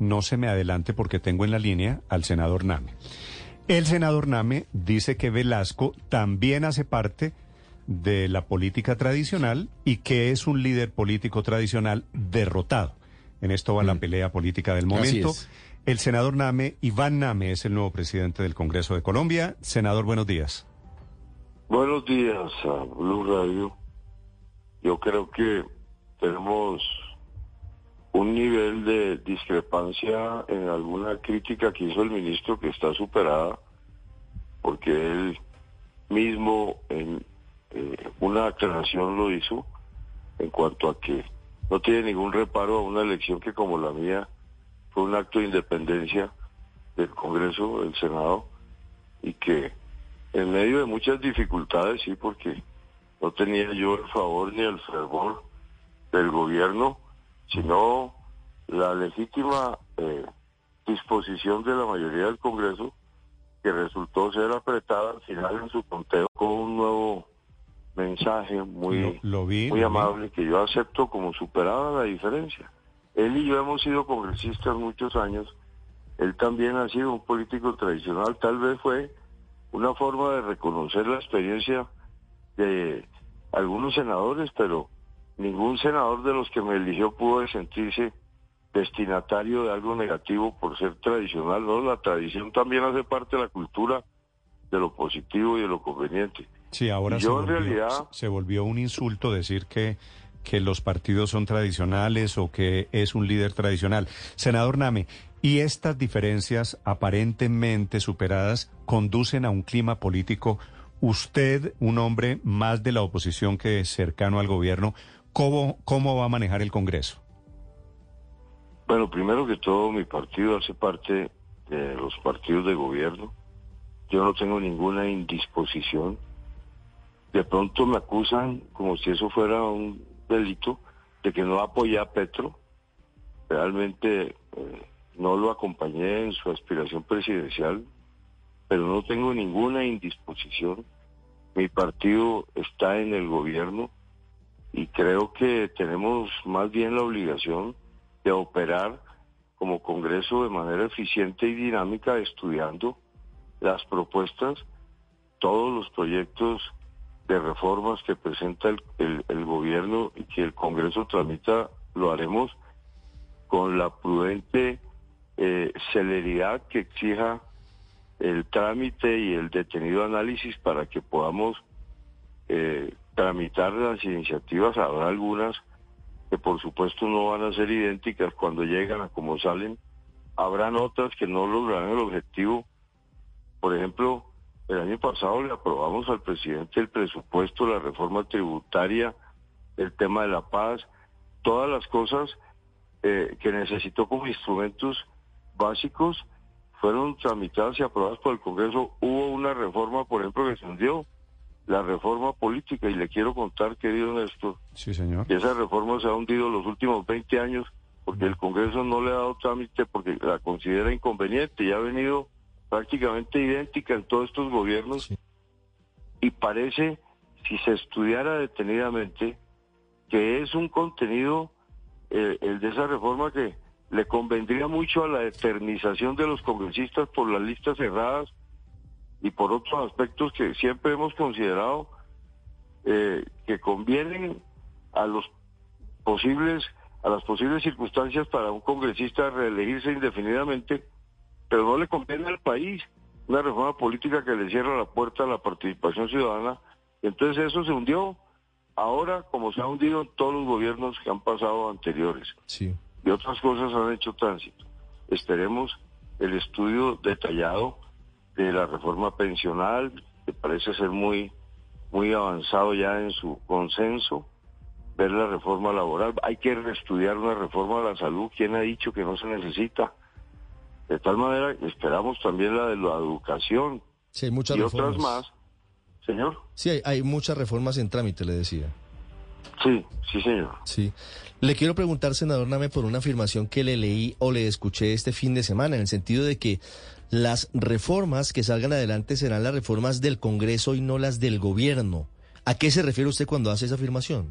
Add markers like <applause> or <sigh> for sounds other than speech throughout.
no se me adelante porque tengo en la línea al senador Name. El senador Name dice que Velasco también hace parte de la política tradicional y que es un líder político tradicional derrotado. En esto va la mm. pelea política del momento. El senador Name, Iván Name, es el nuevo presidente del Congreso de Colombia. Senador, buenos días. Buenos días a Blue Radio. Yo creo que tenemos un nivel de discrepancia en alguna crítica que hizo el ministro que está superada, porque él mismo en eh, una aclaración lo hizo en cuanto a que no tiene ningún reparo a una elección que como la mía fue un acto de independencia del Congreso, del Senado, y que en medio de muchas dificultades, sí, porque no tenía yo el favor ni el fervor del gobierno, sino la legítima eh, disposición de la mayoría del Congreso, que resultó ser apretada al final en su conteo con un nuevo mensaje muy, muy amable que yo acepto como superada la diferencia. Él y yo hemos sido congresistas muchos años, él también ha sido un político tradicional, tal vez fue una forma de reconocer la experiencia de algunos senadores, pero ningún senador de los que me eligió pudo sentirse destinatario de algo negativo por ser tradicional, ¿no? La tradición también hace parte de la cultura de lo positivo y de lo conveniente. Sí, ahora se, volvió, en realidad... se volvió un insulto decir que, que los partidos son tradicionales o que es un líder tradicional. Senador Name, ¿y estas diferencias aparentemente superadas conducen a un clima político? Usted, un hombre más de la oposición que cercano al gobierno, ¿cómo, cómo va a manejar el Congreso? Bueno, primero que todo, mi partido hace parte de los partidos de gobierno. Yo no tengo ninguna indisposición. De pronto me acusan como si eso fuera un delito de que no apoyé a Petro. Realmente eh, no lo acompañé en su aspiración presidencial, pero no tengo ninguna indisposición. Mi partido está en el gobierno y creo que tenemos más bien la obligación de operar como Congreso de manera eficiente y dinámica, estudiando las propuestas, todos los proyectos de reformas que presenta el, gobierno y que el Congreso tramita, lo haremos con la prudente eh, celeridad que exija el trámite y el detenido análisis para que podamos eh, tramitar las iniciativas. Habrá algunas que por supuesto no van a ser idénticas cuando llegan a como salen. Habrán otras que no lograrán el objetivo. Por ejemplo, el año pasado le aprobamos al presidente el presupuesto, la reforma tributaria, el tema de la paz, todas las cosas eh, que necesitó como instrumentos básicos fueron tramitadas y aprobadas por el Congreso. Hubo una reforma, por ejemplo, que se hundió la reforma política y le quiero contar, querido Néstor, sí, señor. que esa reforma se ha hundido los últimos 20 años porque el Congreso no le ha dado trámite porque la considera inconveniente y ha venido prácticamente idéntica en todos estos gobiernos y parece, si se estudiara detenidamente, que es un contenido, eh, el de esa reforma que le convendría mucho a la eternización de los congresistas por las listas cerradas y por otros aspectos que siempre hemos considerado eh, que convienen a los posibles a las posibles circunstancias para un congresista reelegirse indefinidamente, pero no le conviene al país una reforma política que le cierra la puerta a la participación ciudadana. Entonces eso se hundió ahora como se ha hundido en todos los gobiernos que han pasado anteriores. Sí. Y otras cosas han hecho tránsito. Esperemos el estudio detallado de la reforma pensional, que parece ser muy, muy avanzado ya en su consenso, ver la reforma laboral, hay que reestudiar una reforma de la salud, ¿quién ha dicho que no se necesita? De tal manera, esperamos también la de la educación sí, muchas y otras más. Señor. Sí, hay, hay muchas reformas en trámite, le decía. Sí, sí, señor. Sí. Le quiero preguntar, senador Name, por una afirmación que le leí o le escuché este fin de semana, en el sentido de que las reformas que salgan adelante serán las reformas del Congreso y no las del gobierno. ¿A qué se refiere usted cuando hace esa afirmación?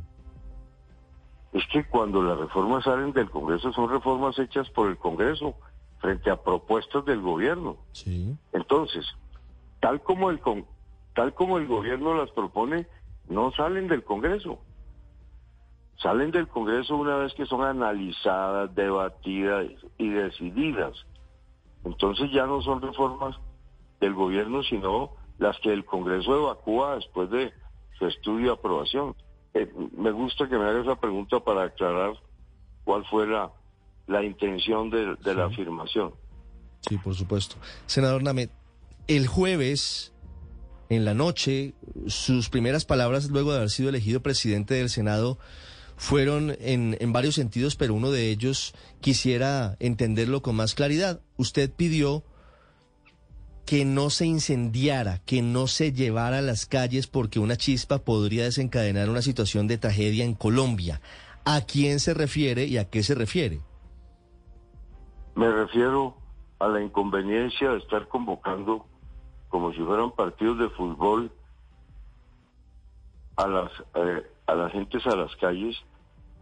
es que cuando las reformas salen del Congreso son reformas hechas por el Congreso frente a propuestas del gobierno. Sí. Entonces, tal como el tal como el gobierno las propone, no salen del Congreso. Salen del Congreso una vez que son analizadas, debatidas y decididas. Entonces ya no son reformas del gobierno, sino las que el Congreso evacúa después de su estudio y aprobación. Eh, me gusta que me haga esa pregunta para aclarar cuál fue la, la intención de, la afirmación. Sí, por supuesto. Senador Name, el jueves en la noche, sus primeras palabras luego de haber sido elegido presidente del Senado fueron en, en, varios sentidos, pero uno de ellos quisiera entenderlo con más claridad. Usted pidió que no se incendiara, que no se llevara a las calles porque una chispa podría desencadenar una situación de tragedia en Colombia. ¿A quién se refiere y a qué se refiere? Me refiero a la inconveniencia de estar convocando como si fueran partidos de fútbol a las eh, a las gentes a las calles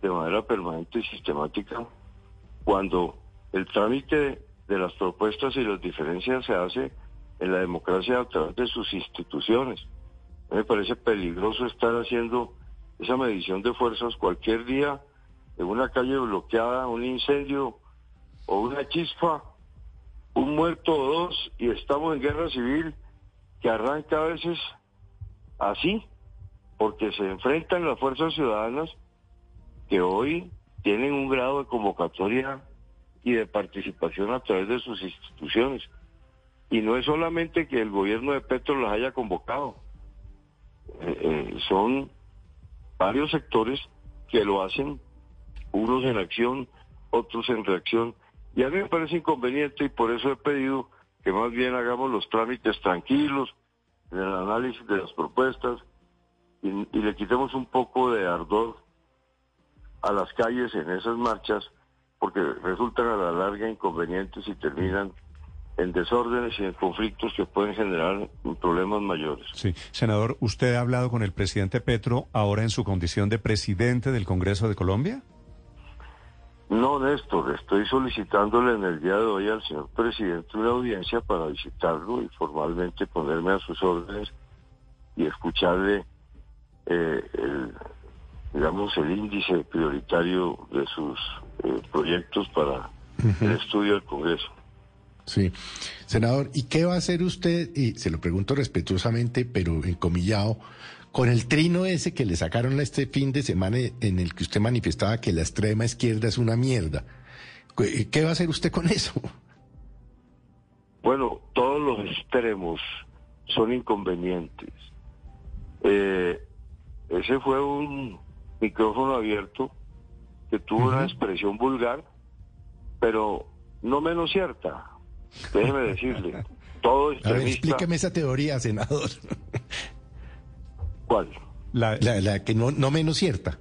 de manera permanente y sistemática cuando el trámite de las propuestas y las diferencias se hace en la democracia a través de sus instituciones. Me parece peligroso estar haciendo esa medición de fuerzas cualquier día en una calle bloqueada, un incendio o una chispa, un muerto o dos, y estamos en guerra civil que arranca a veces así, porque se enfrentan las fuerzas ciudadanas que hoy tienen un grado de convocatoria y de participación a través de sus instituciones. Y no es solamente que el gobierno de Petro los haya convocado, eh, eh, son varios sectores que lo hacen, unos en acción, otros en reacción. Y a mí me parece inconveniente y por eso he pedido que más bien hagamos los trámites tranquilos el análisis de las propuestas y, y le quitemos un poco de ardor a las calles en esas marchas porque resultan a la larga inconvenientes y terminan en desórdenes y en conflictos que pueden generar problemas mayores. Sí, senador, ¿usted ha hablado con el presidente Petro ahora en su condición de presidente del Congreso de Colombia? No, Néstor, estoy solicitándole en el día de hoy al señor presidente una audiencia para visitarlo y formalmente ponerme a sus órdenes y escucharle eh, el, digamos, el índice prioritario de sus eh, proyectos para el estudio del Congreso. Sí. Senador, ¿y qué va a hacer usted? Y se lo pregunto respetuosamente, pero encomillado, con el trino ese que le sacaron este fin de semana en el que usted manifestaba que la extrema izquierda es una mierda. ¿Qué va a hacer usted con eso? Bueno, todos los extremos son inconvenientes. Eh, ese fue un micrófono abierto que tuvo una expresión vulgar, pero no menos cierta. Déjeme decirle, <laughs> todo extremista... A ver, explíqueme esa teoría, senador. ¿Cuál? La, la, que no, no menos cierta.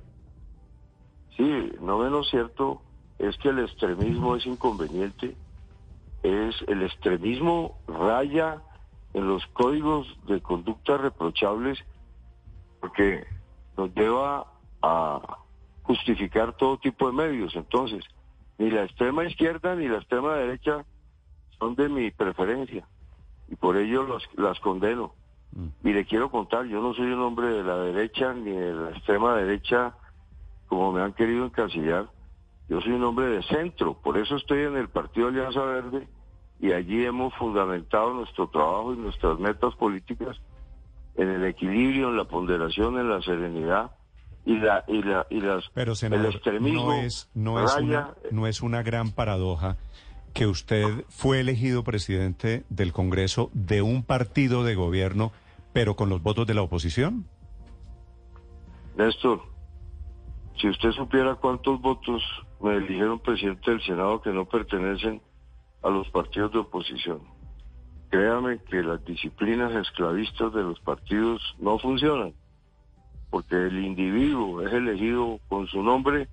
Sí, no menos cierto es que el extremismo es inconveniente. Es el extremismo raya en los códigos de conducta reprochables porque nos lleva a justificar todo tipo de medios. Entonces, ni la extrema izquierda ni la extrema derecha son de mi preferencia y por ello los, las condeno. Mm. Y le quiero contar, yo no soy un hombre de la derecha ni de la extrema derecha como me han querido encasillar. Yo soy un hombre de centro, por eso estoy en el Partido Alianza Verde y allí hemos fundamentado nuestro trabajo y nuestras metas políticas en el equilibrio, en la ponderación, en la serenidad y la y la y las Pero senador, no es no es una no es una gran paradoja que usted fue elegido presidente del Congreso de un partido de gobierno, pero con los votos de la oposición? Néstor, si usted supiera cuántos votos me eligieron presidente del Senado que no pertenecen a los partidos de oposición, créame que las disciplinas esclavistas de los partidos no funcionan, porque el individuo es elegido con su nombre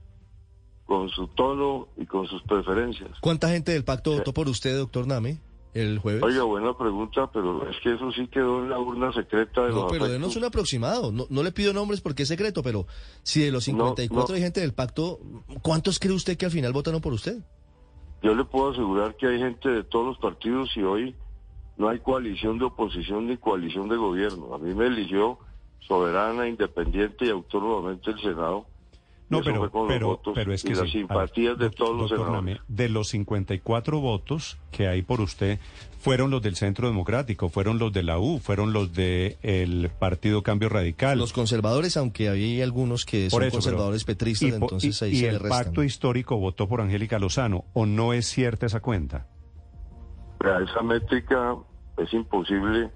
con su tono y con sus preferencias. ¿Cuánta gente del pacto votó por usted, doctor Name? el jueves? Oiga, buena pregunta, pero es que eso sí quedó en la urna secreta de no, pero denos un aproximado. No, le pido nombres porque es secreto, pero si de los 54 hay gente del pacto, ¿cuántos cree usted que al final votaron por usted? Yo le puedo asegurar que hay gente de todos los partidos y hoy no hay coalición de oposición ni coalición de gobierno. A mí me eligió soberana, independiente y autónomamente el Senado no, pero, pero, pero, es que las simpatías de todos los senadores. De los 54 votos que hay por usted, fueron los del Centro Democrático, fueron los de la U, fueron los del Partido Cambio Radical. Los conservadores, aunque había algunos que son conservadores petristas, y, entonces ahí y el pacto histórico votó por Angélica Lozano, ¿o no es cierta esa cuenta? Esa métrica es imposible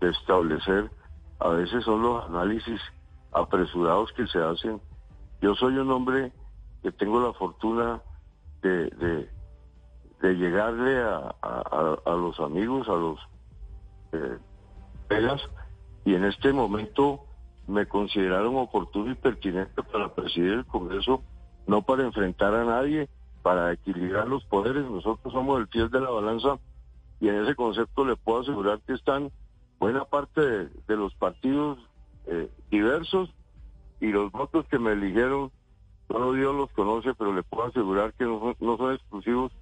de establecer. A veces son los análisis apresurados que se hacen yo soy un hombre que tengo la fortuna de, de, llegarle a, los amigos, a los eh, y en este momento me consideraron oportuno y pertinente para presidir el Congreso, no para enfrentar a nadie, para equilibrar los poderes. Nosotros somos el fiel de la balanza y en ese concepto le puedo asegurar que están buena parte de, los partidos eh, diversos y los votos que me eligieron, solo Dios los conoce, pero le puedo asegurar que no, son exclusivos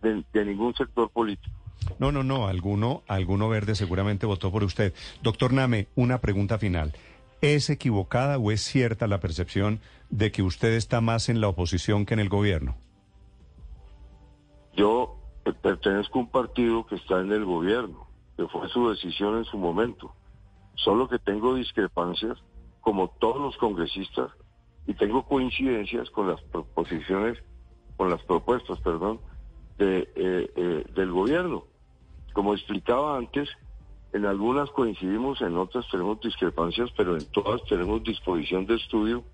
de, ningún sector político. No, no, no, alguno, alguno verde seguramente votó por usted. Doctor Name, una pregunta final. ¿Es equivocada o es cierta la percepción de que usted está más en la oposición que en el gobierno? Yo pertenezco a un partido que está en el gobierno, que fue su decisión en su momento. Solo que tengo discrepancias como todos los congresistas, y tengo coincidencias con las proposiciones, con las propuestas, perdón, de, eh, eh, del gobierno. Como explicaba antes, en algunas coincidimos, en otras tenemos discrepancias, pero en todas tenemos disposición de estudio,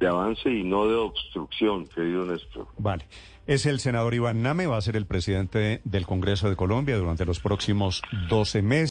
de avance y no de obstrucción, querido Néstor. Vale. Es el senador Iván Name, va a ser el presidente del Congreso de Colombia durante los próximos 12 meses.